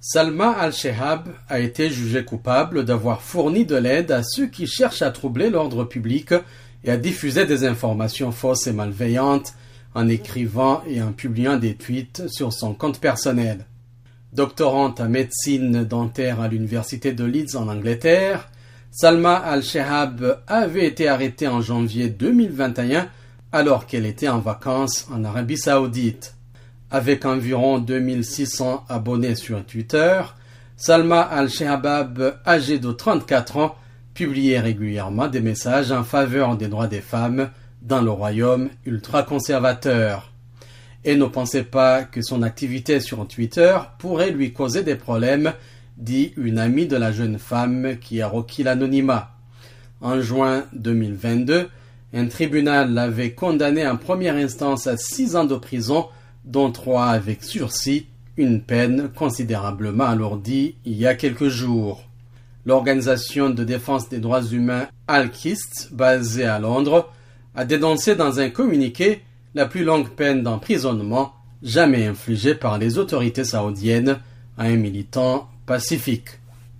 Salma al-Shehab a été jugée coupable d'avoir fourni de l'aide à ceux qui cherchent à troubler l'ordre public et à diffuser des informations fausses et malveillantes en écrivant et en publiant des tweets sur son compte personnel. Doctorante en médecine dentaire à l'université de Leeds en Angleterre, Salma al-Shehab avait été arrêtée en janvier 2021 alors qu'elle était en vacances en Arabie saoudite. Avec environ 2600 abonnés sur Twitter, Salma al-Shehabab, âgée de 34 ans, publiait régulièrement des messages en faveur des droits des femmes dans le royaume ultra-conservateur. Et ne pensait pas que son activité sur Twitter pourrait lui causer des problèmes, dit une amie de la jeune femme qui a requis l'anonymat. En juin 2022, un tribunal l'avait condamné en première instance à six ans de prison dont trois avec sursis, une peine considérablement alourdie il y a quelques jours. L'organisation de défense des droits humains Al-Kist, basée à Londres, a dénoncé dans un communiqué la plus longue peine d'emprisonnement jamais infligée par les autorités saoudiennes à un militant pacifique.